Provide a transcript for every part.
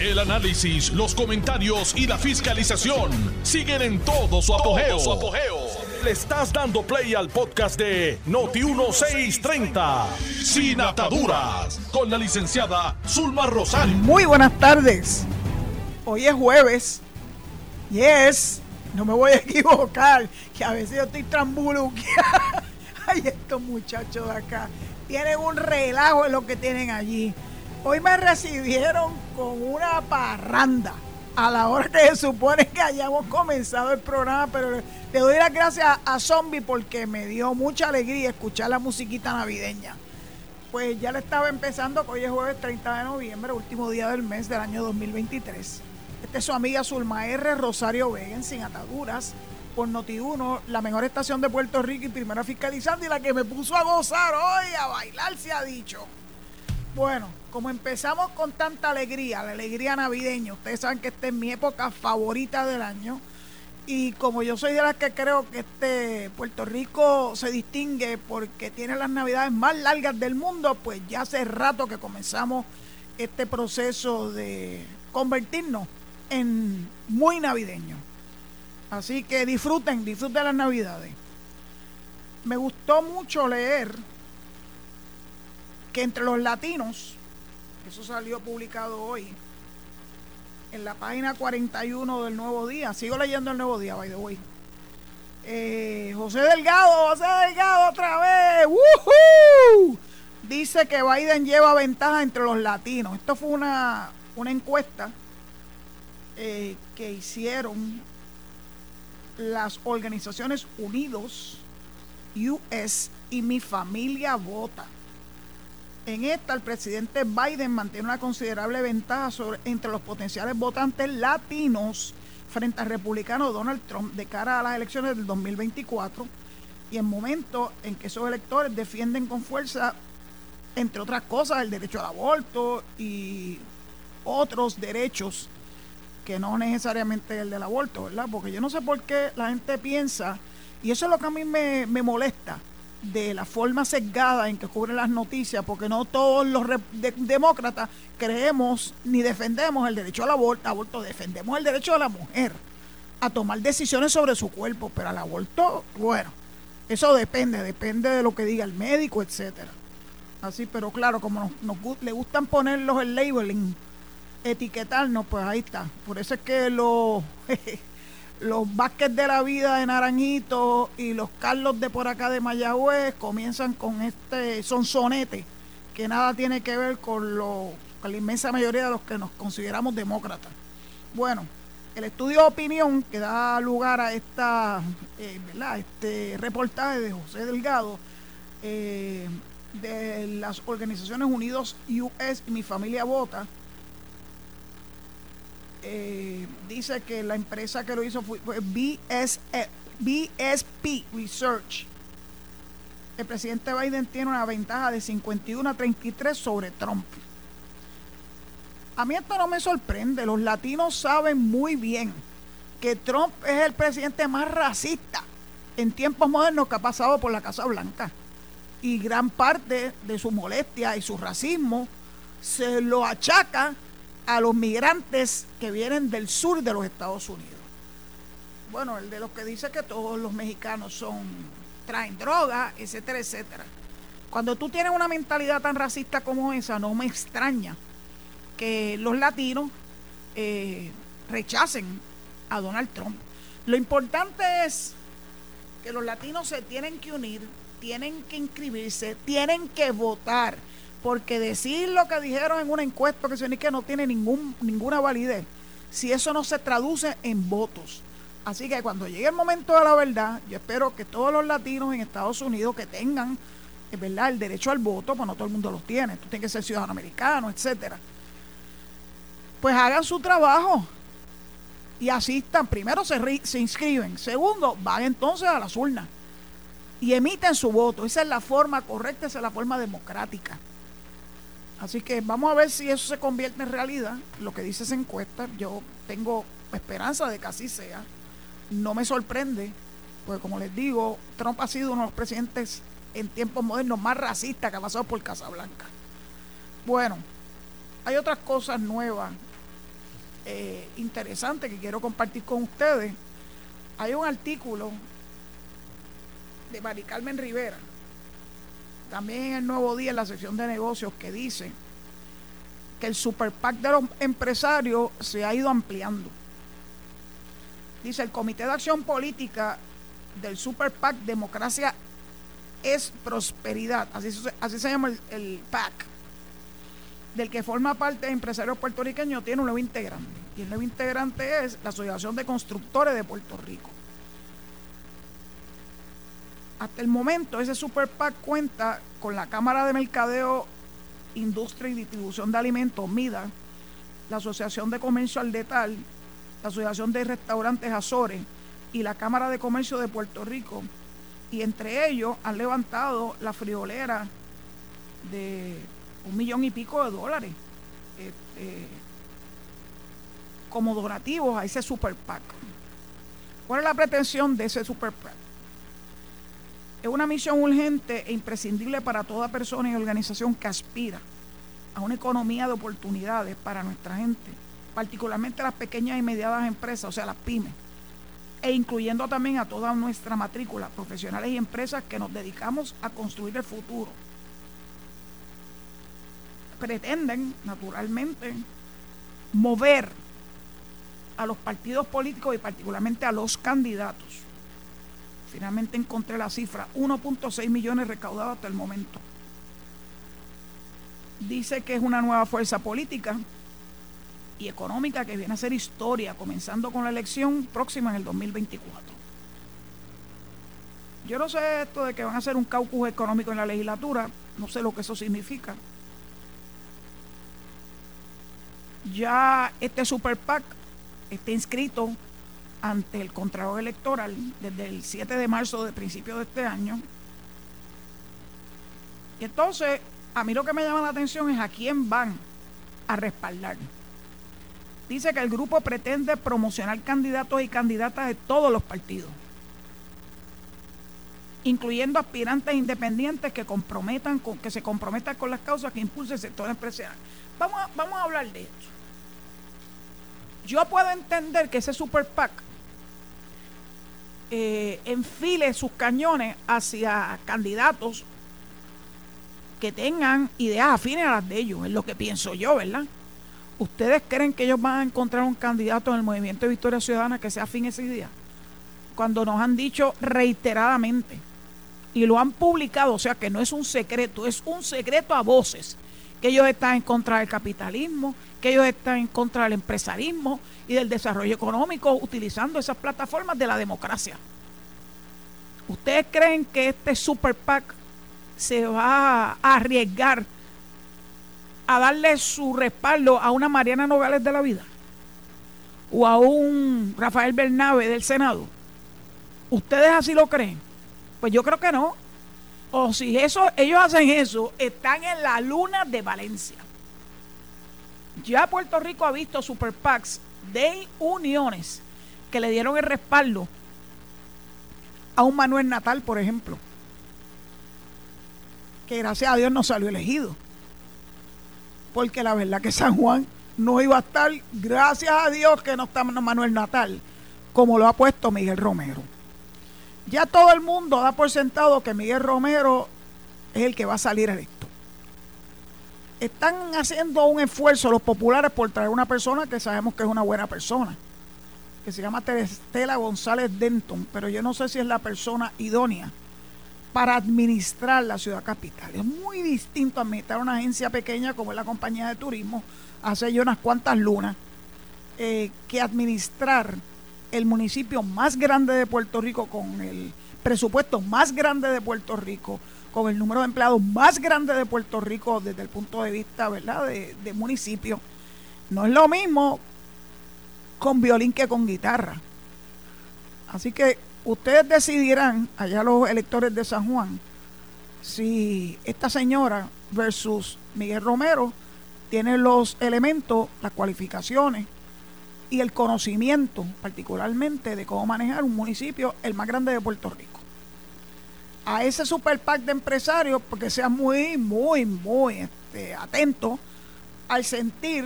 El análisis, los comentarios y la fiscalización siguen en todo su apogeo. Le estás dando play al podcast de Noti1630, Sin Ataduras, con la licenciada Zulma Rosario. Muy buenas tardes. Hoy es jueves. Yes, no me voy a equivocar, que a veces yo estoy trambuluqueada. Ay, estos muchachos de acá tienen un relajo en lo que tienen allí. Hoy me recibieron con una parranda a la hora que se supone que hayamos comenzado el programa, pero le doy las gracias a Zombie porque me dio mucha alegría escuchar la musiquita navideña. Pues ya le estaba empezando, hoy es jueves 30 de noviembre, último día del mes del año 2023. Esta es su amiga Zulma R. Rosario Vega Sin Ataduras por Noti1, la mejor estación de Puerto Rico y primera fiscalizando y la que me puso a gozar hoy, a bailar se ha dicho. Bueno, como empezamos con tanta alegría, la alegría navideña, ustedes saben que esta es mi época favorita del año. Y como yo soy de las que creo que este Puerto Rico se distingue porque tiene las navidades más largas del mundo, pues ya hace rato que comenzamos este proceso de convertirnos en muy navideño. Así que disfruten, disfruten las navidades. Me gustó mucho leer que entre los latinos, eso salió publicado hoy, en la página 41 del Nuevo Día, sigo leyendo el Nuevo Día, by the way. Eh, José Delgado, José Delgado otra vez, ¡Woohoo! dice que Biden lleva ventaja entre los latinos. Esto fue una, una encuesta eh, que hicieron las organizaciones Unidos, US y Mi Familia Vota. En esta, el presidente Biden mantiene una considerable ventaja entre los potenciales votantes latinos frente al republicano Donald Trump de cara a las elecciones del 2024 y en momentos en que esos electores defienden con fuerza, entre otras cosas, el derecho al aborto y otros derechos que no necesariamente el del aborto, ¿verdad? Porque yo no sé por qué la gente piensa, y eso es lo que a mí me molesta, de la forma sesgada en que cubren las noticias, porque no todos los demócratas creemos ni defendemos el derecho al aborto, aborto, defendemos el derecho de la mujer a tomar decisiones sobre su cuerpo, pero al aborto, bueno, eso depende, depende de lo que diga el médico, etcétera. Así, pero claro, como nos, le gustan ponerlos el labeling, etiquetarnos, pues ahí está. Por eso es que los los Vázquez de la vida de Naranjito y los Carlos de por acá de Mayagüez comienzan con este sonsonete que nada tiene que ver con, lo, con la inmensa mayoría de los que nos consideramos demócratas. Bueno, el estudio de opinión que da lugar a esta, eh, este reportaje de José Delgado eh, de las organizaciones Unidos US y Mi Familia Vota, eh, dice que la empresa que lo hizo fue, BS, BSP Research. El presidente Biden tiene una ventaja de 51 a 33 sobre Trump. A mí esto no me sorprende. Los latinos saben muy bien que Trump es el presidente más racista en tiempos modernos que ha pasado por la Casa Blanca. Y gran parte de su molestia y su racismo se lo achaca a los migrantes que vienen del sur de los Estados Unidos. Bueno, el de los que dice que todos los mexicanos son traen droga, etcétera, etcétera. Cuando tú tienes una mentalidad tan racista como esa, no me extraña que los latinos eh, rechacen a Donald Trump. Lo importante es que los latinos se tienen que unir, tienen que inscribirse, tienen que votar porque decir lo que dijeron en una encuesta que no tiene ningún, ninguna validez si eso no se traduce en votos. Así que cuando llegue el momento de la verdad, yo espero que todos los latinos en Estados Unidos que tengan eh, ¿verdad? el derecho al voto, pues no todo el mundo los tiene, tú tienes que ser ciudadano americano, etcétera. Pues hagan su trabajo y asistan. Primero se, se inscriben, segundo, van entonces a las urnas y emiten su voto. Esa es la forma correcta, esa es la forma democrática. Así que vamos a ver si eso se convierte en realidad, lo que dice esa encuesta. Yo tengo esperanza de que así sea. No me sorprende, porque como les digo, Trump ha sido uno de los presidentes en tiempos modernos más racistas que ha pasado por Casablanca. Bueno, hay otras cosas nuevas eh, interesante que quiero compartir con ustedes. Hay un artículo de Mari Carmen Rivera, también en el Nuevo Día, en la sección de negocios, que dice que el super PAC de los empresarios se ha ido ampliando. Dice, el Comité de Acción Política del Super PAC Democracia es Prosperidad, así, así se llama el, el PAC, del que forma parte empresarios puertorriqueños, tiene un nuevo integrante. Y el nuevo integrante es la Asociación de Constructores de Puerto Rico. Hasta el momento, ese Super PAC cuenta con la Cámara de Mercadeo, Industria y Distribución de Alimentos, MIDA, la Asociación de Comercio al Detal, la Asociación de Restaurantes Azores y la Cámara de Comercio de Puerto Rico. Y entre ellos han levantado la friolera de un millón y pico de dólares este, como donativos a ese super PAC. ¿Cuál es la pretensión de ese super PAC? Es una misión urgente e imprescindible para toda persona y organización que aspira a una economía de oportunidades para nuestra gente particularmente las pequeñas y medianas empresas, o sea, las pymes, e incluyendo también a toda nuestra matrícula, profesionales y empresas que nos dedicamos a construir el futuro. Pretenden, naturalmente, mover a los partidos políticos y particularmente a los candidatos. Finalmente encontré la cifra, 1.6 millones recaudados hasta el momento. Dice que es una nueva fuerza política y económica que viene a ser historia, comenzando con la elección próxima en el 2024. Yo no sé esto de que van a hacer un caucus económico en la legislatura, no sé lo que eso significa. Ya este Super PAC está inscrito ante el Contralor Electoral desde el 7 de marzo de principio de este año. Y entonces, a mí lo que me llama la atención es a quién van a respaldar dice que el grupo pretende promocionar candidatos y candidatas de todos los partidos, incluyendo aspirantes independientes que comprometan con, que se comprometan con las causas que impulse el sector empresarial. Vamos a, vamos a hablar de esto. Yo puedo entender que ese super PAC eh, enfile sus cañones hacia candidatos que tengan ideas afines a las de ellos, es lo que pienso yo, ¿verdad? ¿Ustedes creen que ellos van a encontrar un candidato en el movimiento de Victoria Ciudadana que sea afín ese día? Cuando nos han dicho reiteradamente y lo han publicado, o sea que no es un secreto, es un secreto a voces, que ellos están en contra del capitalismo, que ellos están en contra del empresarismo y del desarrollo económico utilizando esas plataformas de la democracia. ¿Ustedes creen que este super PAC se va a arriesgar a darle su respaldo a una Mariana Nogales de la vida o a un Rafael Bernabe del Senado. ¿Ustedes así lo creen? Pues yo creo que no. O si eso, ellos hacen eso, están en la luna de Valencia. Ya Puerto Rico ha visto super PACs de uniones que le dieron el respaldo a un Manuel Natal, por ejemplo, que gracias a Dios no salió elegido porque la verdad que San Juan no iba a estar, gracias a Dios que no está Manuel Natal, como lo ha puesto Miguel Romero. Ya todo el mundo da por sentado que Miguel Romero es el que va a salir electo. Están haciendo un esfuerzo los populares por traer una persona que sabemos que es una buena persona, que se llama Estela González Denton, pero yo no sé si es la persona idónea para administrar la ciudad capital. Es muy distinto administrar una agencia pequeña como es la compañía de turismo, hace ya unas cuantas lunas, eh, que administrar el municipio más grande de Puerto Rico con el presupuesto más grande de Puerto Rico, con el número de empleados más grande de Puerto Rico desde el punto de vista ¿verdad? De, municipio. No es lo mismo con violín que con guitarra. Así que ustedes decidirán, allá los electores de San Juan, si esta señora versus Miguel Romero tiene los elementos, las cualificaciones y el conocimiento particularmente de cómo manejar un municipio el más grande de Puerto Rico. A ese super PAC de empresarios, porque sea muy, muy, muy este, atento al sentir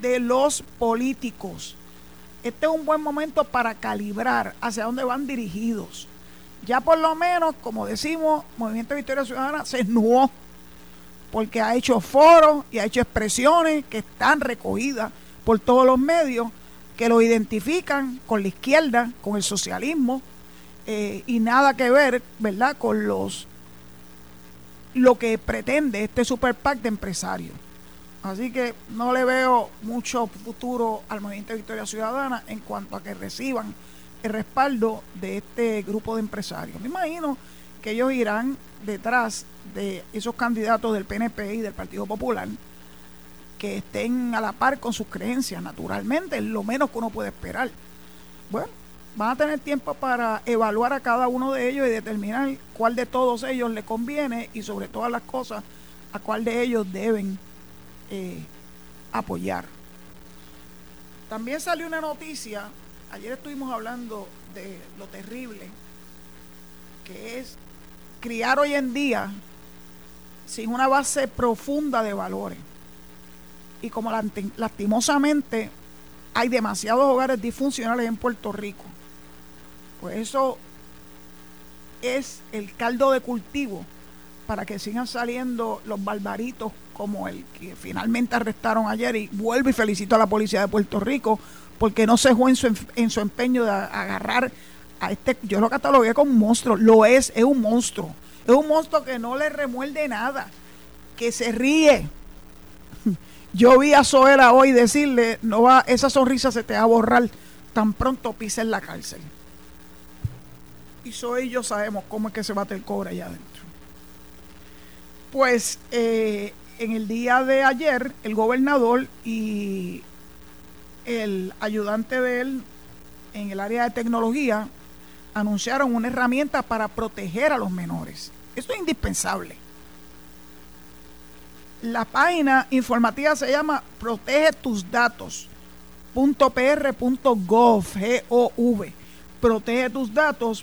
de los políticos. Este es un buen momento para calibrar hacia dónde van dirigidos. Ya por lo menos, como decimos, Movimiento Victoria Ciudadana se esnuó porque ha hecho foros y ha hecho expresiones que están recogidas por todos los medios que lo identifican con la izquierda, con el socialismo eh, y nada que ver, ¿verdad?, con los lo que pretende este super PAC de empresarios. Así que no le veo mucho futuro al movimiento de Victoria Ciudadana en cuanto a que reciban el respaldo de este grupo de empresarios. Me imagino que ellos irán detrás de esos candidatos del PNP y del Partido Popular que estén a la par con sus creencias, naturalmente, es lo menos que uno puede esperar. Bueno, van a tener tiempo para evaluar a cada uno de ellos y determinar cuál de todos ellos le conviene y sobre todas las cosas a cuál de ellos deben eh, apoyar. También salió una noticia, ayer estuvimos hablando de lo terrible que es criar hoy en día sin una base profunda de valores. Y como lastimosamente hay demasiados hogares disfuncionales en Puerto Rico, pues eso es el caldo de cultivo para que sigan saliendo los barbaritos como el que finalmente arrestaron ayer. Y vuelvo y felicito a la policía de Puerto Rico porque no se fue en su, en su empeño de agarrar a este, yo lo catalogué como un monstruo, lo es, es un monstruo, es un monstruo que no le remuerde nada, que se ríe. Yo vi a Zoera hoy decirle, no va, esa sonrisa se te va a borrar tan pronto pise en la cárcel. Y Zoe y yo sabemos cómo es que se bate el cobre allá adentro. Pues eh, en el día de ayer, el gobernador y el ayudante de él en el área de tecnología anunciaron una herramienta para proteger a los menores. Esto es indispensable. La página informativa se llama protege tus G-O-V. Protege tus datos.pr.gov.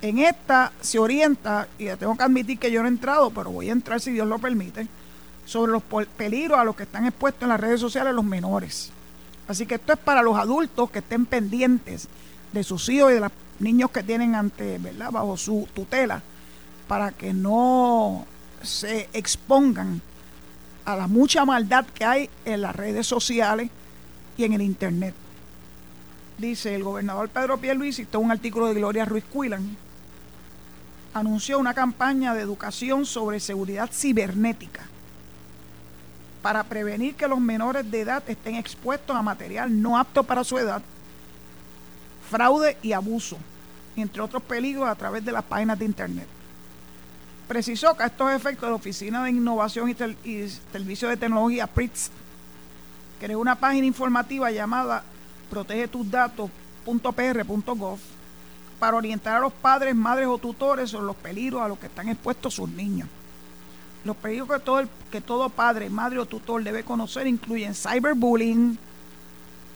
En esta se orienta, y tengo que admitir que yo no he entrado, pero voy a entrar si Dios lo permite, sobre los peligros a los que están expuestos en las redes sociales los menores. Así que esto es para los adultos que estén pendientes de sus hijos y de los niños que tienen ante, ¿verdad?, bajo su tutela, para que no se expongan a la mucha maldad que hay en las redes sociales y en el internet. Dice el gobernador Pedro Pierluisi, esto es un artículo de Gloria Ruiz Cuilan, anunció una campaña de educación sobre seguridad cibernética para prevenir que los menores de edad estén expuestos a material no apto para su edad, fraude y abuso, entre otros peligros a través de las páginas de Internet. Precisó que a estos efectos la Oficina de Innovación y, y Servicio de Tecnología, PRITS, creó una página informativa llamada protegetusdatos.pr.gov para orientar a los padres, madres o tutores sobre los peligros a los que están expuestos sus niños. Los peligros que todo, que todo padre, madre o tutor debe conocer incluyen cyberbullying,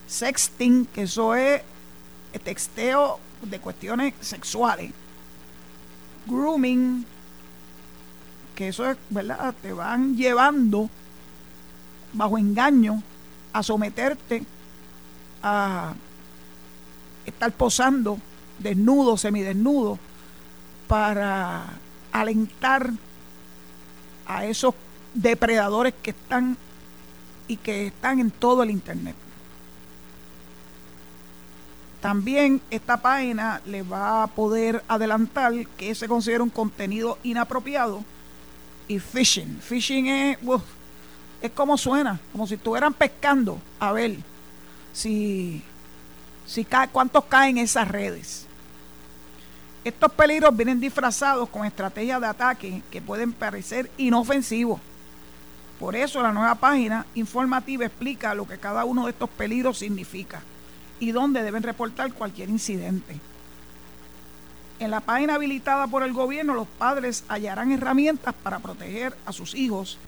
sexting, que eso es texteo de cuestiones sexuales, grooming, que eso es, ¿verdad? Te van llevando bajo engaño a someterte a estar posando desnudo, semidesnudo, para alentar a esos depredadores que están y que están en todo el Internet. También esta página le va a poder adelantar que se considera un contenido inapropiado y phishing. Phishing es, es como suena, como si estuvieran pescando a ver si, si cae, cuántos caen en esas redes. Estos peligros vienen disfrazados con estrategias de ataque que pueden parecer inofensivos. Por eso la nueva página informativa explica lo que cada uno de estos peligros significa y dónde deben reportar cualquier incidente. En la página habilitada por el gobierno, los padres hallarán herramientas para proteger a sus hijos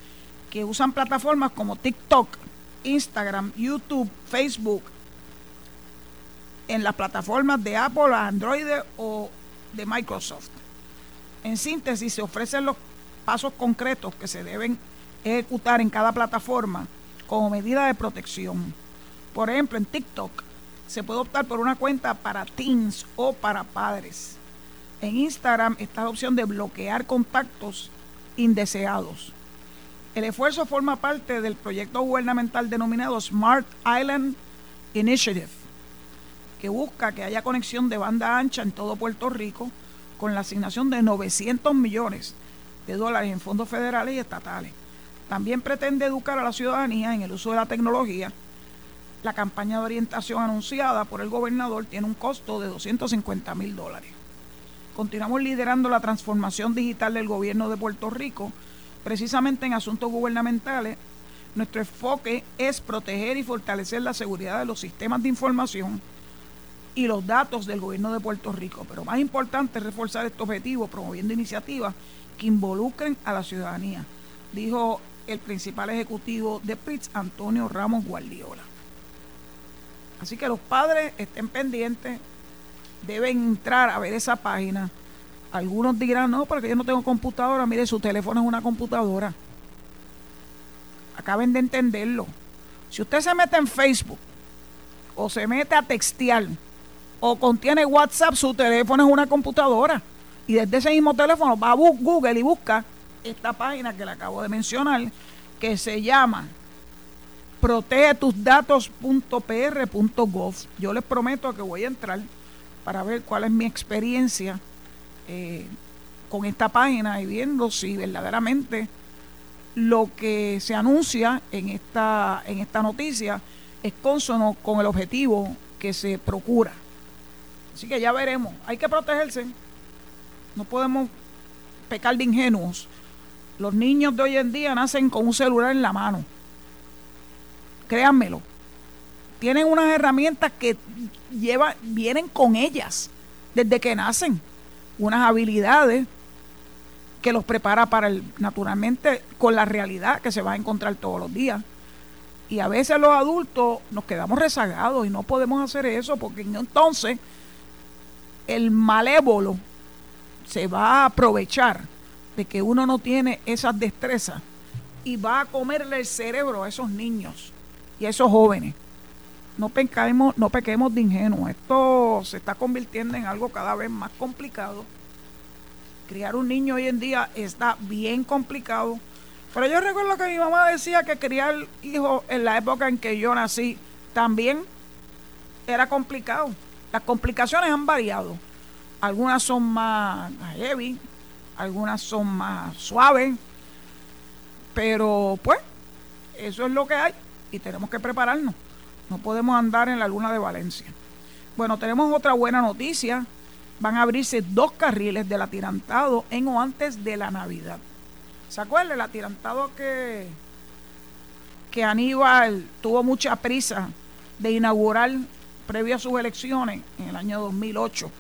que usan plataformas como TikTok, Instagram, YouTube, Facebook, en las plataformas de Apple, Android o de Microsoft. En síntesis, se ofrecen los pasos concretos que se deben ejecutar en cada plataforma como medida de protección. Por ejemplo, en TikTok se puede optar por una cuenta para teens o para padres. En Instagram está la opción de bloquear contactos indeseados. El esfuerzo forma parte del proyecto gubernamental denominado Smart Island Initiative, que busca que haya conexión de banda ancha en todo Puerto Rico con la asignación de 900 millones de dólares en fondos federales y estatales. También pretende educar a la ciudadanía en el uso de la tecnología. La campaña de orientación anunciada por el gobernador tiene un costo de 250 mil dólares. Continuamos liderando la transformación digital del gobierno de Puerto Rico precisamente en asuntos gubernamentales, nuestro enfoque es proteger y fortalecer la seguridad de los sistemas de información y los datos del gobierno de Puerto Rico. Pero más importante es reforzar este objetivo promoviendo iniciativas que involucren a la ciudadanía, dijo el principal ejecutivo de PRITS, Antonio Ramos Guardiola. Así que los padres estén pendientes, deben entrar a ver esa página algunos dirán, no, porque yo no tengo computadora. Mire, su teléfono es una computadora. Acaben de entenderlo. Si usted se mete en Facebook o se mete a textear o contiene WhatsApp, su teléfono es una computadora. Y desde ese mismo teléfono va a Google y busca esta página que le acabo de mencionar, que se llama protegetusdatos.pr.gov. Yo les prometo que voy a entrar para ver cuál es mi experiencia eh, con esta página y viendo si verdaderamente lo que se anuncia en esta, en esta noticia es consono con el objetivo que se procura. Así que ya veremos. Hay que protegerse. No podemos pecar de ingenuos. Los niños de hoy en día nacen con un celular en la mano. Créanmelo. Tienen unas herramientas que lleva, vienen con ellas desde que nacen unas habilidades que los prepara para el, naturalmente, con la realidad que se va a encontrar todos los días. Y a veces los adultos nos quedamos rezagados y no podemos hacer eso porque entonces el malévolo se va a aprovechar de que uno no tiene esas destrezas y va a comerle el cerebro a esos niños y a esos jóvenes. No pequemos, no pequemos de ingenuo. Esto se está convirtiendo en algo cada vez más complicado. Criar un niño hoy en día está bien complicado. Pero yo recuerdo que mi mamá decía que criar hijos en la época en que yo nací también era complicado. Las complicaciones han variado. Algunas son más heavy, algunas son más suaves. Pero pues, eso es lo que hay y tenemos que prepararnos. No podemos andar en la luna de Valencia. Bueno, tenemos otra buena noticia. Van a abrirse dos carriles del atirantado en o antes de la Navidad. ¿Se acuerdan? El atirantado que, que Aníbal tuvo mucha prisa de inaugurar previo a sus elecciones en el año 2008.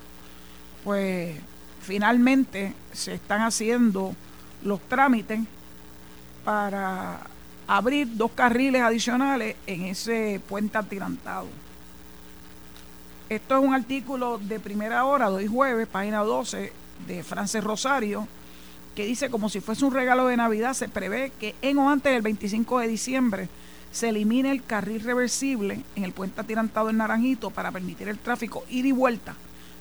Pues finalmente se están haciendo los trámites para abrir dos carriles adicionales en ese puente atirantado. Esto es un artículo de primera hora, de hoy jueves, página 12, de Frances Rosario, que dice como si fuese un regalo de Navidad, se prevé que en o antes del 25 de diciembre se elimine el carril reversible en el puente atirantado en Naranjito para permitir el tráfico ida y vuelta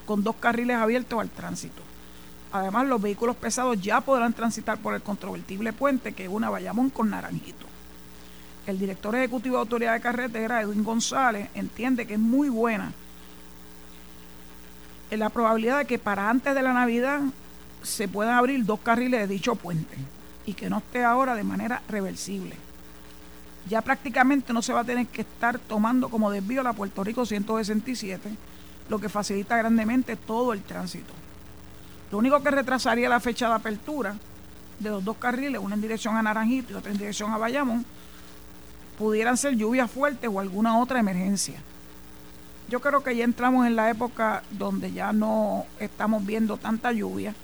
con dos carriles abiertos al tránsito. Además, los vehículos pesados ya podrán transitar por el controvertible puente que una Bayamón con Naranjito el director ejecutivo de Autoridad de Carretera, Edwin González, entiende que es muy buena la probabilidad de que para antes de la Navidad se puedan abrir dos carriles de dicho puente y que no esté ahora de manera reversible. Ya prácticamente no se va a tener que estar tomando como desvío la Puerto Rico 167, lo que facilita grandemente todo el tránsito. Lo único que retrasaría la fecha de apertura de los dos carriles, uno en dirección a Naranjito y otro en dirección a Bayamón, pudieran ser lluvias fuertes o alguna otra emergencia. Yo creo que ya entramos en la época donde ya no estamos viendo tanta lluvia,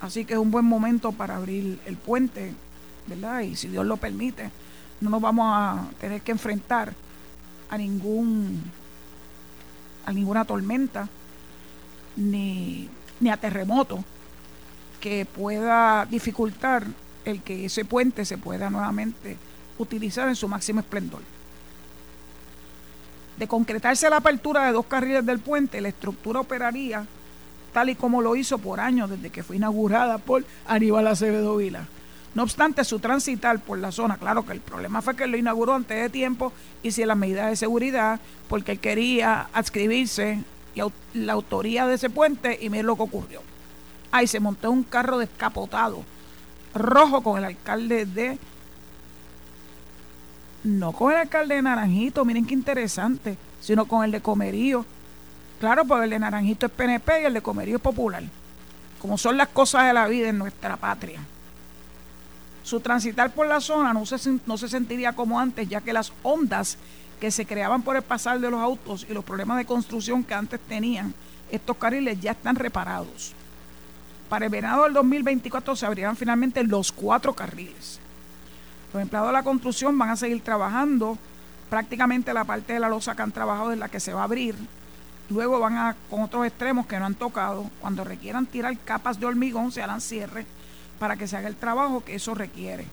así que es un buen momento para abrir el puente, ¿verdad? Y si Dios lo permite, no nos vamos a tener que enfrentar a ningún a ninguna tormenta ni, ni a terremoto que pueda dificultar el que ese puente se pueda nuevamente utilizar en su máximo esplendor. De concretarse la apertura de dos carriles del puente, la estructura operaría tal y como lo hizo por años desde que fue inaugurada por Aníbal Acevedo Vila. No obstante, su transitar por la zona, claro que el problema fue que lo inauguró antes de tiempo y sin las medidas de seguridad, porque él quería adscribirse la autoría de ese puente y miren lo que ocurrió. Ahí se montó un carro descapotado, rojo con el alcalde de... No con el alcalde de Naranjito, miren qué interesante, sino con el de Comerío. Claro, porque el de Naranjito es PNP y el de Comerío es popular. Como son las cosas de la vida en nuestra patria. Su transitar por la zona no se, no se sentiría como antes, ya que las ondas que se creaban por el pasar de los autos y los problemas de construcción que antes tenían estos carriles ya están reparados. Para el verano del 2024 se abrirán finalmente los cuatro carriles. Los empleados de la construcción van a seguir trabajando. Prácticamente la parte de la losa que han trabajado es la que se va a abrir. Luego van a con otros extremos que no han tocado. Cuando requieran tirar capas de hormigón se harán cierres para que se haga el trabajo que eso requiere.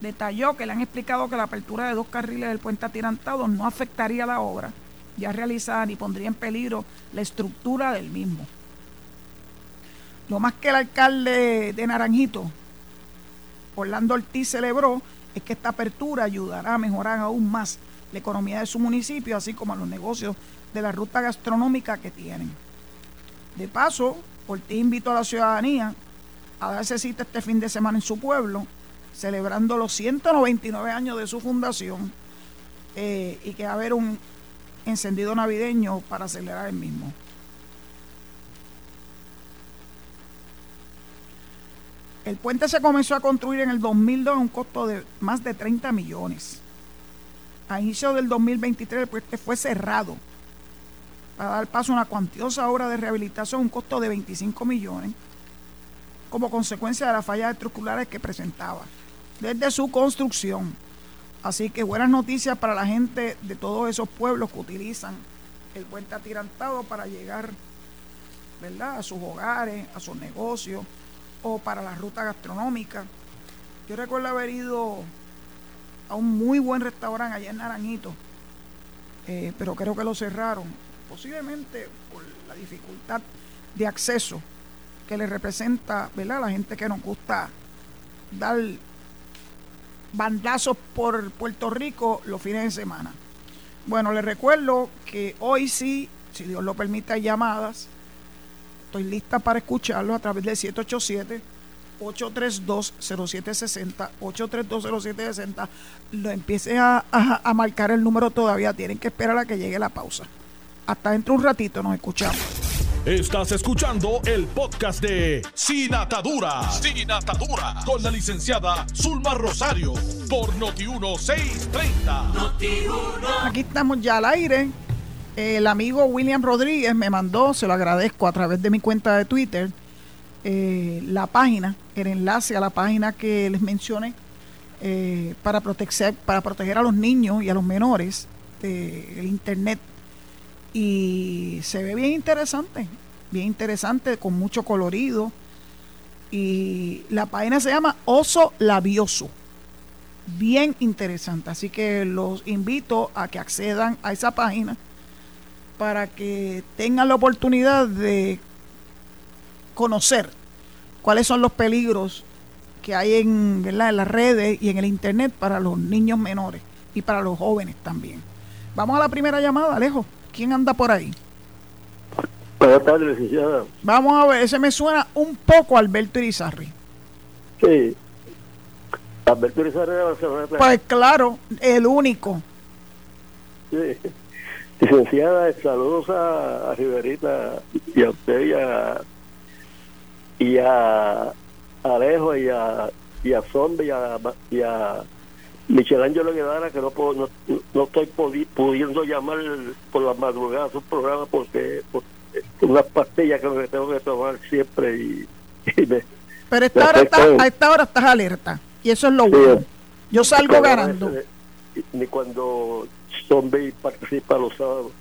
Detalló que le han explicado que la apertura de dos carriles del puente atirantado no afectaría la obra ya realizada ni pondría en peligro la estructura del mismo. Lo más que el alcalde de Naranjito, Orlando Ortiz, celebró es que esta apertura ayudará a mejorar aún más la economía de su municipio, así como a los negocios de la ruta gastronómica que tienen. De paso, Ortiz invitó a la ciudadanía a darse cita este fin de semana en su pueblo, celebrando los 199 años de su fundación eh, y que va a haber un encendido navideño para celebrar el mismo. El puente se comenzó a construir en el 2002 a un costo de más de 30 millones. A inicio del 2023 el puente fue cerrado para dar paso a una cuantiosa obra de rehabilitación, un costo de 25 millones como consecuencia de las fallas estructurales que presentaba desde su construcción. Así que buenas noticias para la gente de todos esos pueblos que utilizan el puente atirantado para llegar ¿verdad? a sus hogares, a sus negocios o para la ruta gastronómica. Yo recuerdo haber ido a un muy buen restaurante allá en Naranjito, eh, pero creo que lo cerraron, posiblemente por la dificultad de acceso que le representa a la gente que nos gusta dar bandazos por Puerto Rico los fines de semana. Bueno, les recuerdo que hoy sí, si Dios lo permite, hay llamadas. Estoy lista para escucharlo a través del 787 832-0760, 832-0760, lo empiece a, a, marcar el número todavía, tienen que esperar a que llegue la pausa. Hasta dentro un ratito nos escuchamos. Estás escuchando el podcast de Sin Atadura. Sin Atadura. Con la licenciada Zulma Rosario. Por Noti1630. Aquí estamos ya al aire. El amigo William Rodríguez me mandó, se lo agradezco a través de mi cuenta de Twitter, eh, la página, el enlace a la página que les mencioné eh, para, proteger, para proteger a los niños y a los menores del Internet y se ve bien interesante, bien interesante, con mucho colorido. Y la página se llama Oso Labioso. Bien interesante. Así que los invito a que accedan a esa página para que tengan la oportunidad de conocer cuáles son los peligros que hay en, en las redes y en el internet para los niños menores y para los jóvenes también. Vamos a la primera llamada, Alejo. ¿Quién anda por ahí? Buenas tardes, licenciada. Vamos a ver, ese me suena un poco a Alberto Irizarri. Sí. Alberto Irizarri Pues claro, el único. Sí. Licenciada, saludos a, Riverita y a usted y a, y a Alejo y a, y a Sonde y a, y a Michelangelo Guevara, que no, puedo, no, estoy pudiendo llamar por las madrugadas un programa porque, porque unas pastillas que me tengo que tomar siempre y, Pero esta hora a esta hora estás alerta y eso es lo bueno. Yo salgo ganando. Ni cuando Zombie participa los sábados.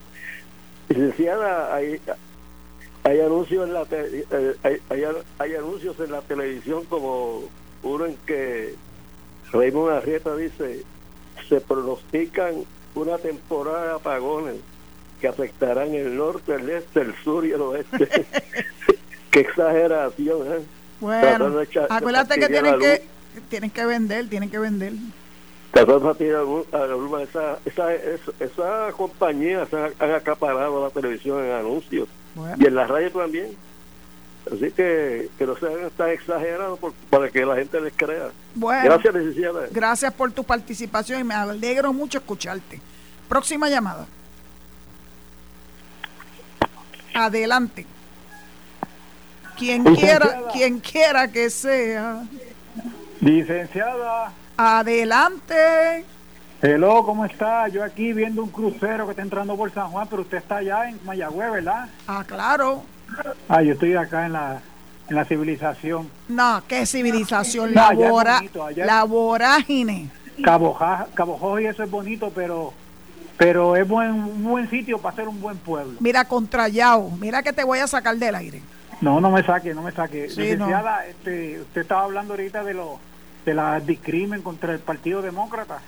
Licenciada, hay, hay anuncios en la eh, hay, hay, hay, anuncios en la televisión como uno en que Raymond Arrieta dice, se pronostican una temporada de apagones que afectarán el norte, el este, el sur y el oeste. Qué exageración, ¿eh? Bueno, acuérdate que tienen que, tienen que vender, tienen que vender. Esa, esa, esa, compañía se han acaparado la televisión en anuncios y en la radio también. Así que que no sean tan exagerados para que la gente les crea. Bueno, gracias, Gracias por tu participación y me alegro mucho escucharte. Próxima llamada. Adelante. Quien quiera, quien quiera que sea. Licenciada. Adelante. Hello, ¿cómo está? Yo aquí viendo un crucero que está entrando por San Juan, pero usted está allá en Mayagüez, ¿verdad? Ah, claro. Ah, yo estoy acá en la, en la civilización. No, ¿qué civilización? la, la vorágine. Cabo, Cabo y eso es bonito, pero pero es buen, un buen sitio para ser un buen pueblo. Mira, contrallado, mira que te voy a sacar del aire. No, no me saque, no me saque. Licenciada, este, usted estaba hablando ahorita de lo de la discrimen contra el Partido Demócrata.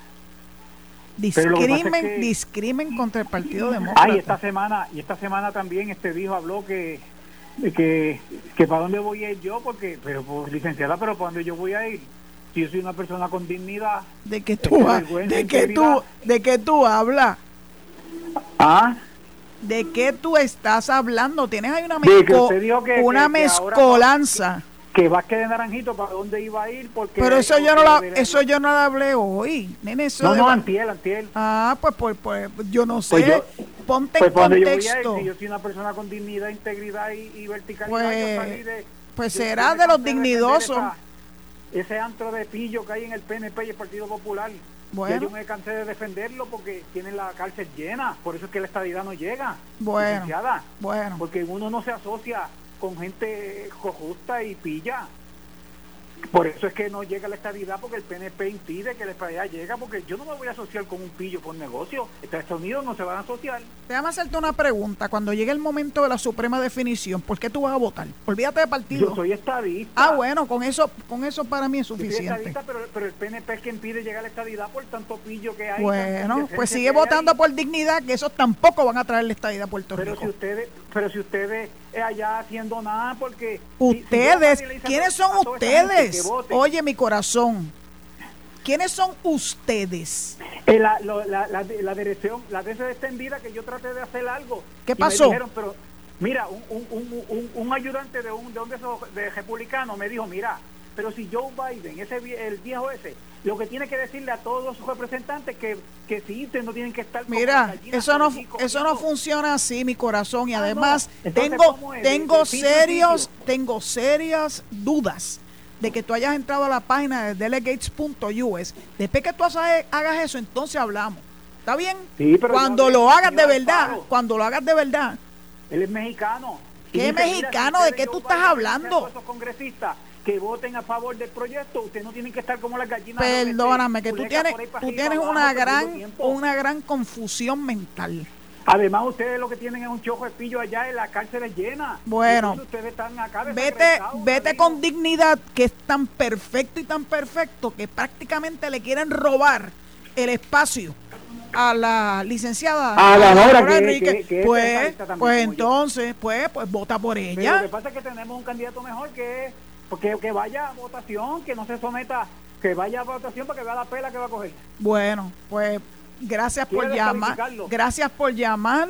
Discrimen, discrimen contra el Partido Demócrata. Ah, y esta semana, y esta semana también este dijo, habló que que, que para dónde voy a ir yo, porque, pero pues, licenciada, pero para dónde yo voy a ir si yo soy una persona con dignidad. ¿De que tú, de que tú, de que tú hablas? ¿Ah? ¿De qué tú estás hablando? Tienes ahí una, una mezcolanza. Que, va a quedar Naranjito, ¿para dónde iba a ir? Porque Pero eso yo no la, eso yo no la hablé hoy. Nene, eso no, no, antiel, antiel. Ah, pues, pues, pues yo no pues sé. Ponte pues en contexto. Yo, soy una persona con dignidad, integridad y, y verticalidad. Pues, pues será de los dignidosos ese antro de pillo que hay en el PNP y el Partido Popular. Bueno. yo me cansé de defenderlo porque tienen la cárcel llena, por eso es que la estadidad no llega. Bueno, bueno. Porque uno no se asocia con gente justa y pilla. Por eso es que no llega la estabilidad, porque el PNP impide que la estabilidad llegue, porque yo no me voy a asociar con un pillo por negocio. Estados Unidos no se van a asociar. Déjame hacerte una pregunta. Cuando llegue el momento de la suprema definición, ¿por qué tú vas a votar? Olvídate de partido. Yo soy estadista. Ah, bueno, con eso con eso para mí es suficiente. pero, pero, el PNP es quien impide llegar a la estabilidad por tanto pillo que hay. Bueno, pues sigue votando por dignidad, que esos tampoco van a traer la estabilidad a Puerto Rico. Pero si ustedes, pero si ustedes allá haciendo nada porque... Ustedes, ¿quiénes son ustedes? Oye, mi corazón. ¿Quiénes son ustedes? Eh, la, la, la, la, dirección, la veces extendida que yo traté de hacer algo. ¿Qué pasó? pero mira, un, un, un, un, ayudante de un de, un de republicano me dijo, mira, pero si Joe Biden, ese el viejo ese, lo que tiene que decirle a todos sus representantes que, que sí, ustedes no tienen que estar Mira, eso no eso no funciona así, mi corazón, y ah, además tengo tengo serios tengo serias dudas de que tú hayas entrado a la página de delegates.us. Después que tú hagas eso, entonces hablamos. ¿Está bien? cuando lo hagas de verdad, cuando lo hagas de verdad. Él es mexicano. ¿Qué mexicano? ¿De qué tú estás hablando? congresistas que voten a favor del proyecto, ustedes no tienen que estar como las gallinas. Perdóname, que tú tienes, tú tienes una gran, una gran confusión mental. Además, ustedes lo que tienen es un chojo de pillo allá en la cárcel llena. Bueno, ustedes están acá vete, vete con dignidad, que es tan perfecto y tan perfecto que prácticamente le quieren robar el espacio a la licenciada a la Enrique, pues, pues entonces, pues, pues vota por ella. lo que pasa es que tenemos un candidato mejor que es porque que vaya a votación, que no se someta, que vaya a votación para que vea la pela que va a coger. Bueno, pues gracias por llamar. Gracias por llamar.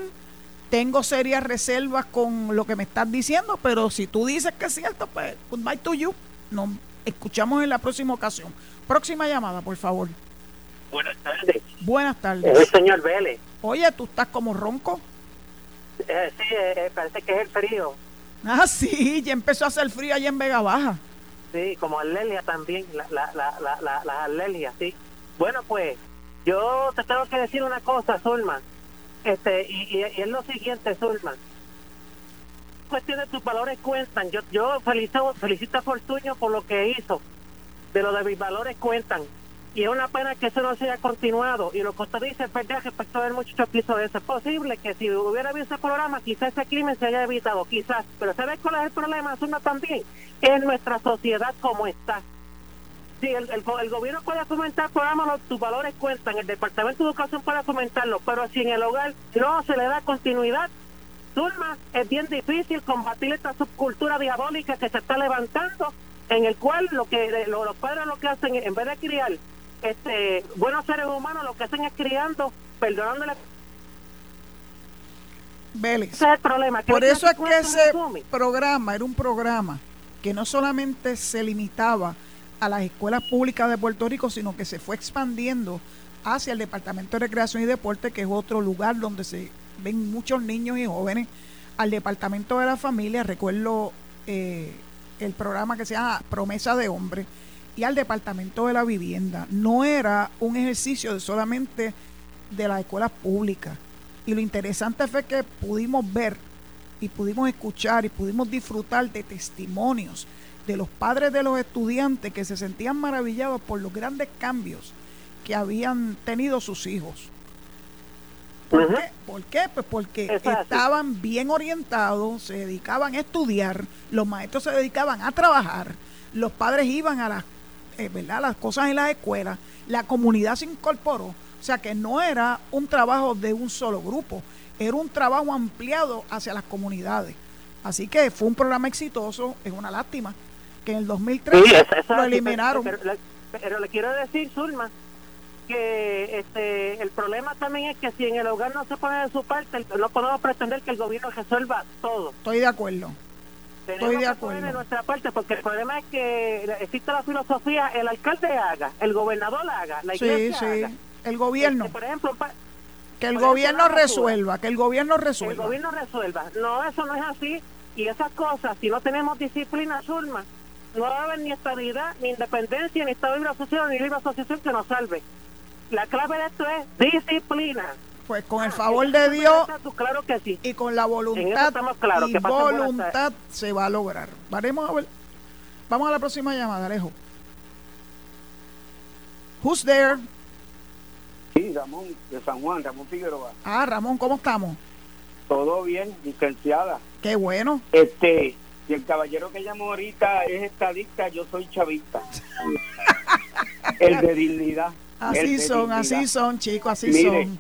Tengo serias reservas con lo que me estás diciendo, pero si tú dices que es cierto, pues goodbye to you. Nos escuchamos en la próxima ocasión. Próxima llamada, por favor. Buenas tardes. Buenas tardes. el señor Vélez. Oye, ¿tú estás como ronco? Eh, sí, eh, parece que es el frío. Ah, sí, ya empezó a hacer frío allá en Vega Baja. Sí, como Alelia también, la, la, la, la, las sí. Bueno, pues yo te tengo que decir una cosa, Zulman. Este, y, es lo siguiente, Zulman. Cuestión de tus valores cuentan. Yo, yo felicito, felicito a Fortuño por lo que hizo. De lo de mis valores cuentan y es una pena que eso no se haya continuado. Y lo que usted dice es verdad respecto al muchacho que hizo eso. Es posible que si hubiera habido ese programa, quizás ese crimen se haya evitado, quizás. Pero ¿sabes cuál es el problema, Zuna, también? Es nuestra sociedad como está. Sí, el, gobierno puede fomentar programas, tus valores cuentan, el Departamento de Educación puede fomentarlo, pero si en el hogar no se le da continuidad, Zulma, es bien difícil combatir esta subcultura diabólica que se está levantando, en el cual lo que los padres lo que hacen, en vez de criar este buenos seres humanos, lo que hacen es criando, perdonándole Vélez. Ese es el problema. Por eso es que ese programa era un programa que no solamente se limitaba a las escuelas públicas de Puerto Rico, sino que se fue expandiendo hacia el Departamento de Recreación y Deporte, que es otro lugar donde se ven muchos niños y jóvenes, al Departamento de la Familia, recuerdo eh, el programa que se llama Promesa de Hombre, y al Departamento de la Vivienda. No era un ejercicio de solamente de las escuelas públicas. Y lo interesante fue que pudimos ver y pudimos escuchar y pudimos disfrutar de testimonios de los padres de los estudiantes que se sentían maravillados por los grandes cambios que habían tenido sus hijos. ¿Por, qué? ¿Por qué? Pues porque estaban bien orientados, se dedicaban a estudiar, los maestros se dedicaban a trabajar, los padres iban a las, eh, ¿verdad? las cosas en las escuelas, la comunidad se incorporó. O sea que no era un trabajo de un solo grupo, era un trabajo ampliado hacia las comunidades. Así que fue un programa exitoso, es una lástima que en el 2003 lo eliminaron. Pero, le quiero decir, Zulma, que este el problema también es que si en el hogar no se pone de su parte, no podemos pretender que el gobierno resuelva todo. Estoy de acuerdo. Estoy de acuerdo. de nuestra parte, porque el problema es que existe la filosofía, el alcalde haga, el gobernador haga, la iglesia sí, sí. El gobierno. Este, por ejemplo, que el gobierno resuelva, que el gobierno resuelva. El gobierno resuelva. No, eso no es así. Y esas cosas, si no tenemos disciplina, Zulma, no va a haber ni estabilidad, ni independencia, ni Estado libre asociación, ni libre asociación que nos salve. La clave de esto es disciplina. Pues con el favor de Dios claro que sí. y con la voluntad y voluntad se va a lograr. Vamos a ver. Vamos a la próxima llamada, Alejo. Who's there? Sí, Ramón, de San Juan, Ramón Figueroa. Ah, Ramón, ¿cómo estamos? Todo bien, licenciada. Qué bueno. Este, si el caballero que llamó ahorita es estadista, yo soy chavista. el de dignidad. Así son, así son, chicos, así son.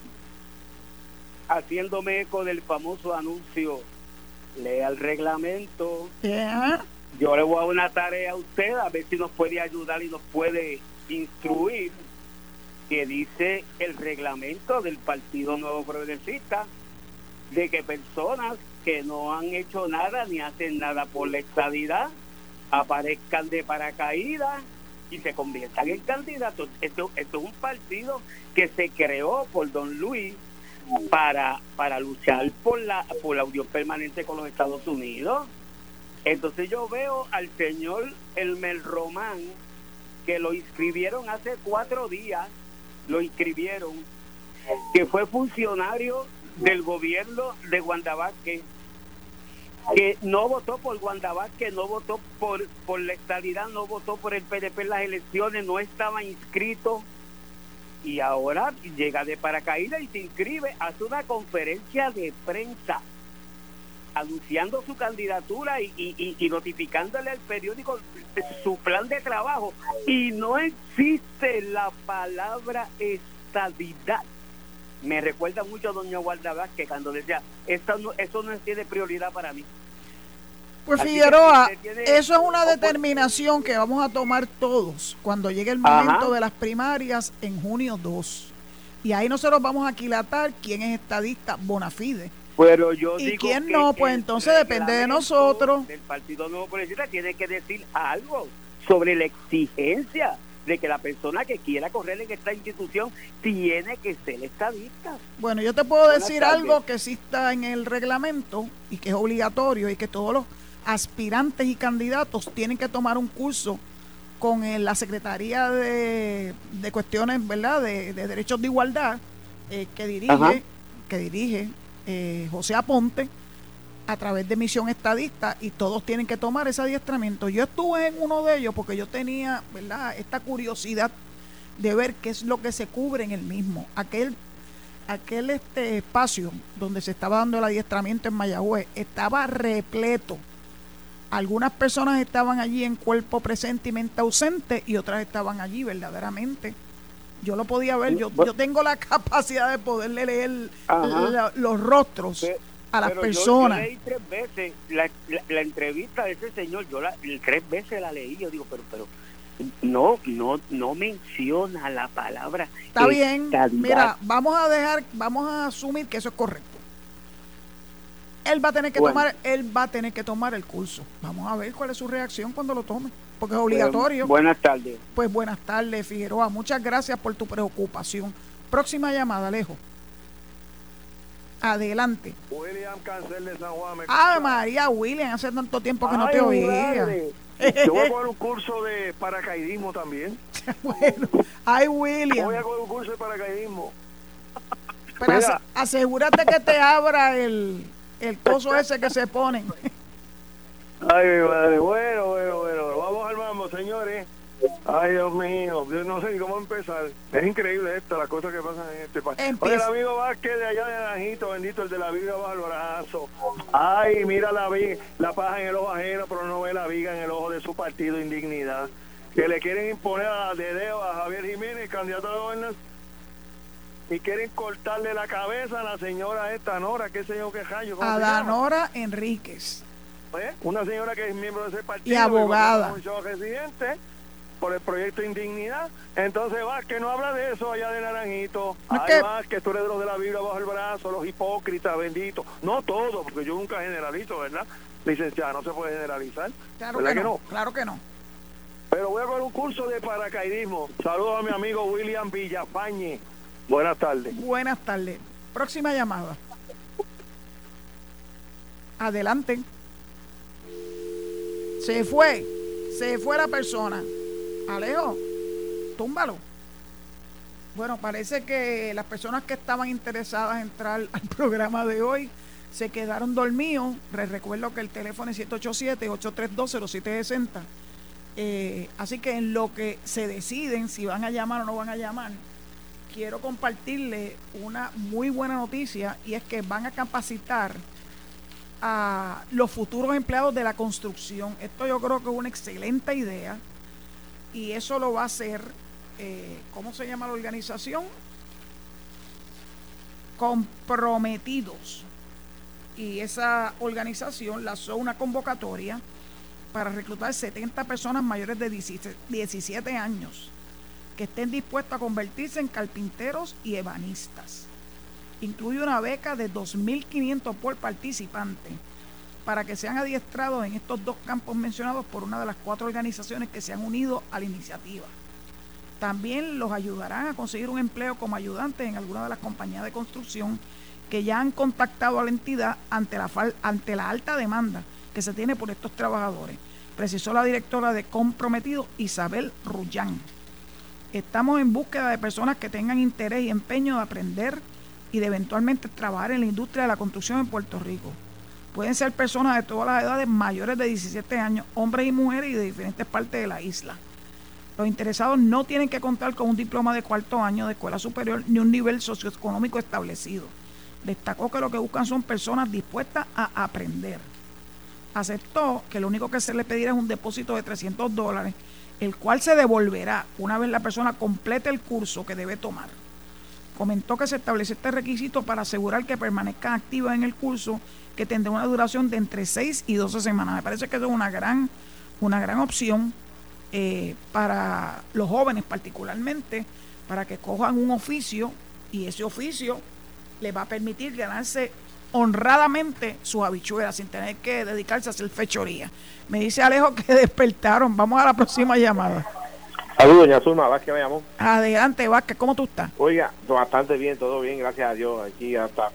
Haciéndome eco del famoso anuncio, lea el reglamento. Yo le voy a dar una tarea a usted, a ver si nos puede ayudar y nos puede instruir que dice el reglamento del Partido Nuevo Progresista de que personas que no han hecho nada ni hacen nada por la estadidad aparezcan de paracaídas y se conviertan en candidatos. Esto, esto es un partido que se creó por don Luis para, para luchar por la, por la unión permanente con los Estados Unidos. Entonces yo veo al señor Elmer Román, que lo inscribieron hace cuatro días, lo inscribieron, que fue funcionario del gobierno de Guandavasque, que no votó por Guandavasque, no votó por, por la estabilidad, no votó por el PDP en las elecciones, no estaba inscrito y ahora llega de paracaídas y se inscribe, hace una conferencia de prensa anunciando su candidatura y, notificándole al periódico su plan de trabajo y no existe la palabra estabilidad me recuerda mucho a doña Guarda que cuando decía, Esto no, eso no tiene prioridad para mí. Pues Figueroa, eso es una determinación que vamos a tomar todos cuando llegue el momento de las primarias en junio 2. Y ahí nosotros vamos a aquilatar quién es estadista bona fide. Pero yo y quién no, pues entonces depende de nosotros. El Partido Nuevo Progresista tiene que decir algo sobre la exigencia de que la persona que quiera correr en esta institución tiene que ser estadista. Bueno, yo te puedo decir algo que sí está en el reglamento y que es obligatorio y que todos los aspirantes y candidatos tienen que tomar un curso con la Secretaría de, Cuestiones, ¿verdad?, de, Derechos de Igualdad eh, que dirige, que dirige eh, José Aponte a través de misión estadista y todos tienen que tomar ese adiestramiento. Yo estuve en uno de ellos porque yo tenía, ¿verdad?, esta curiosidad de ver qué es lo que se cubre en el mismo. Aquel aquel este espacio donde se estaba dando el adiestramiento en Mayagüez estaba repleto Algunas personas estaban allí en cuerpo presente y mente ausente y otras estaban allí verdaderamente. Yo lo podía ver, yo, yo tengo la capacidad de poderle leer los rostros a las personas. Yo, leí tres veces la, la, entrevista de ese señor, yo la, tres veces la leí, yo digo, pero, pero no, no, no menciona la palabra. Está bien, mira, vamos a dejar, vamos a asumir que eso es correcto. Él va a tener que tomar, él va a tener que tomar el curso. Vamos a ver cuál es su reacción cuando lo tome, porque es obligatorio. buenas tardes. Pues buenas tardes, Figueroa. Muchas gracias por tu preocupación. Próxima llamada, Alejo. Adelante. William Cancel de San Juan. Ah, María William, hace tanto tiempo que no te oía. Yo voy a coger un curso de paracaidismo también. bueno, ay, William. Voy a coger un curso de paracaidismo. Pero asegúrate que te abra el, el coso ese que se ponen. Ay, mi madre. Bueno, bueno, bueno. Vamos al mambo, señores. Ay, Dios mío, yo no sé ni cómo empezar. Es increíble esto, las cosas que pasan en este país. Oye, el amigo Vázquez de allá de Naranjito, bendito, el de la viga bajo el brazo. Ay, mira la, la paja en el ojo ajeno, pero no ve la viga en el ojo de su partido, indignidad. Que le quieren imponer a Dedeo, a Javier Jiménez, candidato a gobernador y quieren cortarle la cabeza a la señora esta Nora, qué señor que rayo. A la Nora Enríquez. ¿Eh? Una señora que es miembro de ese partido. Y abogada. residente por el proyecto Indignidad. Entonces que no habla de eso allá de Naranjito. Además que tú eres de los de la Biblia bajo el brazo, los hipócritas, benditos. No todo, porque yo nunca generalizo, ¿verdad? Licenciada, no se puede generalizar. Claro que, no? Claro que no. Pero voy a coger un curso de paracaidismo. Saludos a mi amigo William Villafañe. Buenas tardes. Buenas tardes. Próxima llamada. Adelante. Se fue. Se fue la persona. Alejo, túmbalo. Bueno, parece que las personas que estaban interesadas en entrar al programa de hoy se quedaron dormidos. Les recuerdo que el teléfono es 787-832-0760. Eh, así que en lo que se deciden si van a llamar o no van a llamar, quiero compartirle una muy buena noticia y es que van a capacitar a los futuros empleados de la construcción. Esto yo creo que es una excelente idea y eso lo va a hacer, eh, ¿cómo se llama la organización? Comprometidos. Y esa organización lanzó una convocatoria para reclutar 70 personas mayores de 17 años que estén dispuestos a convertirse en carpinteros y ebanistas. Incluye una beca de 2.500 por participante para que sean adiestrados en estos dos campos mencionados por una de las cuatro organizaciones que se han unido a la iniciativa. También los ayudarán a conseguir un empleo como ayudantes en alguna de las compañías de construcción que ya han contactado a la entidad ante la, ante la alta demanda que se tiene por estos trabajadores, precisó la directora de Comprometido Isabel Rullán. Estamos en búsqueda de personas que tengan interés y empeño de aprender y de eventualmente trabajar en la industria de la construcción en Puerto Rico. Pueden ser personas de todas las edades mayores de 17 años, hombres y mujeres y de diferentes partes de la isla. Los interesados no tienen que contar con un diploma de cuarto año de escuela superior ni un nivel socioeconómico establecido. Destacó que lo que buscan son personas dispuestas a aprender. Aceptó que lo único que se le pedirá es un depósito de 300 dólares el cual se devolverá una vez la persona complete el curso que debe tomar. Comentó que se establece este requisito para asegurar que permanezcan activas en el curso que tendrá una duración de entre 6 y 12 semanas. Me parece que eso es una gran, una gran opción eh, para los jóvenes particularmente, para que cojan un oficio y ese oficio les va a permitir ganarse honradamente sus habichuelas sin tener que dedicarse a hacer fechoría. Me dice Alejo que despertaron. Vamos a la próxima llamada. Saludos, doña Zulma Vázquez me llamó. Adelante, Vázquez, ¿cómo tú estás? Oiga, bastante bien, todo bien, gracias a Dios. Aquí hasta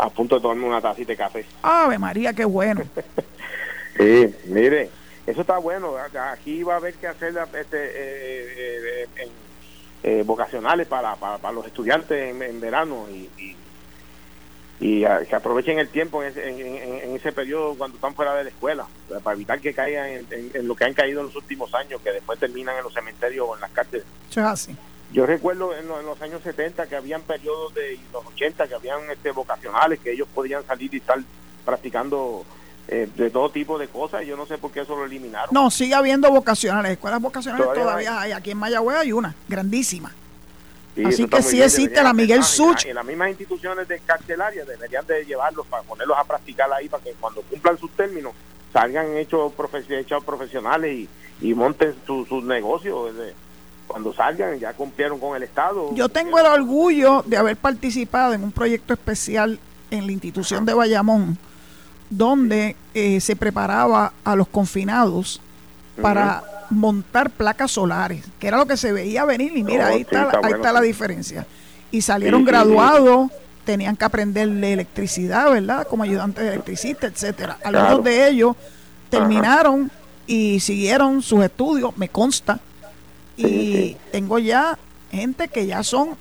a punto de tomarme una tacita de café. Ave María, qué bueno. sí, mire, eso está bueno. Aquí va a haber que hacer este, eh, eh, eh, vocacionales para, para, los estudiantes en, verano y y que aprovechen el tiempo en ese, en, periodo cuando están fuera de la escuela, para evitar que caigan en, lo que han caído en los últimos años, que después terminan en los cementerios o en las cárceles. Yo recuerdo en, los años 70 que habían periodos de los 80 que habían este, vocacionales, que ellos podían salir y estar practicando eh, de todo tipo de cosas y yo no sé por qué eso lo eliminaron. No, sigue habiendo vocacionales, escuelas vocacionales todavía, hay. Aquí en Mayagüez hay una, grandísima. Así que sí existe la Miguel Such. En las mismas instituciones de carcelarias deberían de llevarlos para ponerlos a practicar ahí para que cuando cumplan sus términos salgan hechos, hechos profesionales y, y monten sus su negocios. cuando salgan ya cumplieron con el Estado. Yo tengo el orgullo de haber participado en un proyecto especial en la institución de Bayamón, donde eh, se preparaba a los confinados para montar placas solares, que era lo que se veía venir y mira, oh, ahí, está, ahí está la diferencia. Y salieron graduados, tenían que aprender de electricidad, ¿verdad? Como ayudantes de electricista, etcétera. Algunos de ellos terminaron y siguieron sus estudios, me consta. Y tengo ya gente que ya son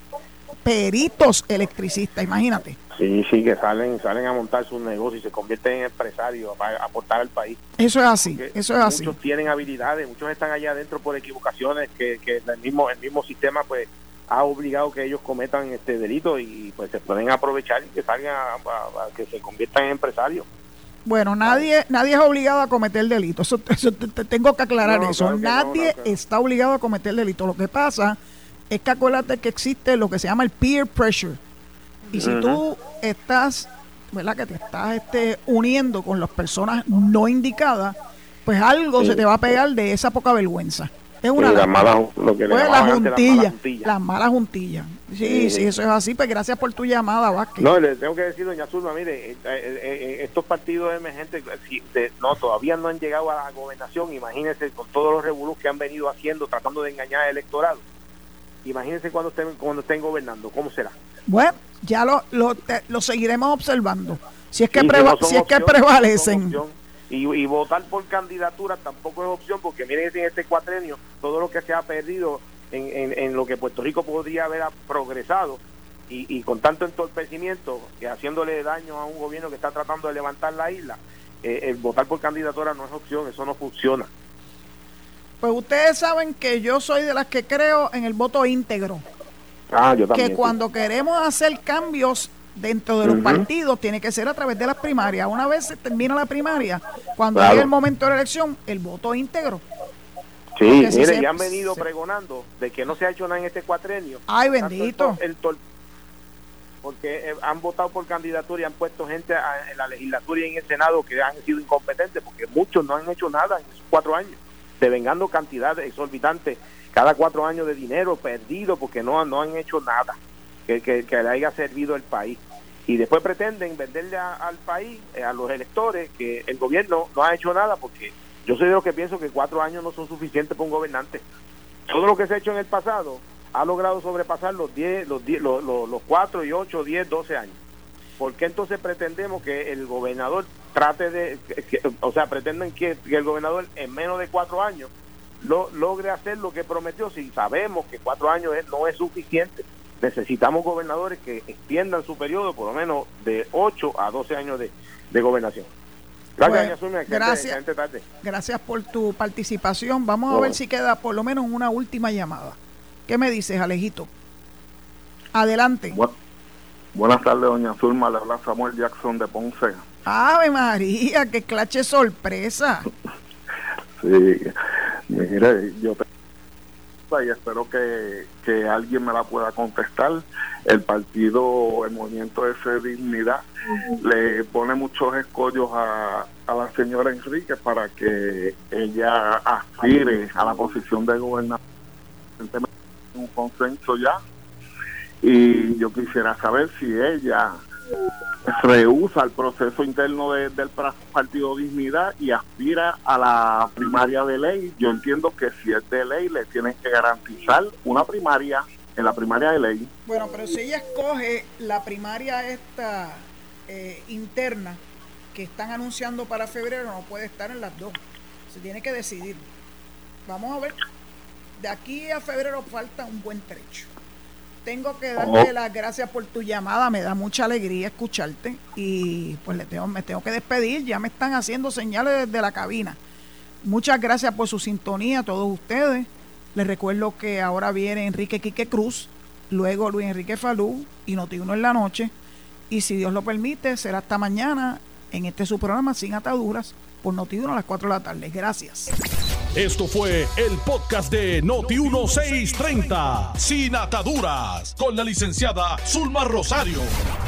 peritos electricistas, imagínate. Sí, sí, que salen salen a montar sus negocios y se convierten en empresarios para aportar al país. Eso es así, eso es así. Muchos tienen habilidades, muchos están allá adentro por equivocaciones que, que el mismo el mismo sistema pues ha obligado que ellos cometan este delito y pues se pueden aprovechar y que salgan a, que se conviertan en empresarios. Bueno, nadie nadie es obligado a cometer delito. Eso, te, tengo que aclarar eso. nadie está obligado a cometer delito. Lo que pasa es que acuérdate que existe lo que se llama el peer pressure y si tú estás, ¿verdad? Que te estás este, uniendo con las personas no indicadas, pues algo se te va a pegar de esa poca vergüenza. Es una la mala, lo que pues la juntilla, las malas juntillas. Sí, sí, eso es así. Pues gracias por tu llamada, Vázquez. No, le tengo que decir, doña Zulma, mire, eh, eh, eh, estos partidos emergentes, no, todavía no han llegado a la gobernación. Imagínense con todos los revolus que han venido haciendo, tratando de engañar al electorado. Imagínense cuando estén, cuando estén gobernando, ¿cómo será? Bueno, ya lo, lo, seguiremos observando. Si es que, si, es que prevalecen. Y, y, votar por candidatura tampoco es opción, porque miren en este cuatrenio todo lo que se ha perdido en, en, lo que Puerto Rico podría haber progresado y, y, con tanto entorpecimiento que haciéndole daño a un gobierno que está tratando de levantar la isla, eh, el votar por candidatura no es opción, eso no funciona. Pues ustedes saben que yo soy de las que creo en el voto íntegro. Ah, que cuando queremos hacer cambios dentro de los partidos tiene que ser a través de las primarias. Una vez se termina la primaria, cuando hay el momento de la elección, el voto íntegro. Sí, mire, ya han venido pregonando de que no se ha hecho nada en este cuatrenio. Ay, bendito. porque eh, han votado por candidatura y han puesto gente en la legislatura y en el Senado que han sido incompetentes, porque muchos no han hecho nada en esos cuatro años, devengando cantidades exorbitantes cada cuatro años de dinero perdido porque no, no han hecho nada que, que, le haya servido al país. Y después pretenden venderle al país, eh, a los electores, que el gobierno no ha hecho nada porque yo soy de los que pienso que cuatro años no son suficientes para un gobernante. Todo lo que se ha hecho en el pasado ha logrado sobrepasar los diez, los, diez, los, los, cuatro y ocho, diez, doce años. ¿Por qué entonces pretendemos que el gobernador trate de, o sea, pretenden que, que, el gobernador en menos de cuatro años lo, logre hacer lo que prometió si sabemos que cuatro años no es suficiente. Necesitamos gobernadores que extiendan su periodo por lo menos de 8 a 12 años de, gobernación. Gracias, gracias, gracias por tu participación. Vamos a ver si queda por lo menos una última llamada. ¿Qué me dices, Alejito? Adelante. buenas tardes, doña Zulma. Le habla Samuel Jackson de Ponce. Ave María, qué clache sorpresa. sí, Mire, yo y espero que, que, alguien me la pueda contestar. El partido, el movimiento ese Dignidad, le pone muchos escollos a, a la señora Enrique para que ella aspire a la posición de gobernador. Un consenso ya. Y yo quisiera saber si ella rehúsa el proceso interno del Partido Dignidad y aspira a la primaria de ley. Yo entiendo que si es de ley le tienen que garantizar una primaria en la primaria de ley. Bueno, pero si ella escoge la primaria esta eh, interna que están anunciando para febrero, no puede estar en las dos. Se tiene que decidir. Vamos a ver. De aquí a febrero falta un buen trecho. Tengo que darte las gracias por tu llamada, me da mucha alegría escucharte y pues le tengo, me tengo que despedir, ya me están haciendo señales desde la cabina. Muchas gracias por su sintonía a todos ustedes. Les recuerdo que ahora viene Enrique Quique Cruz, luego Luis Enrique Falú y Notiuno en la noche. Y si Dios lo permite, será hasta mañana en este su programa Sin Ataduras por Notiuno a las 4 de la tarde. Gracias. Esto fue el podcast de Noti1630, Sin Ataduras, con la licenciada Zulma Rosario.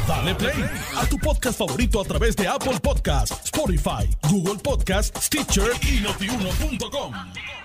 Dale play a tu podcast favorito a través de Apple Podcasts, Spotify, Google Podcasts, Stitcher y notiuno.com.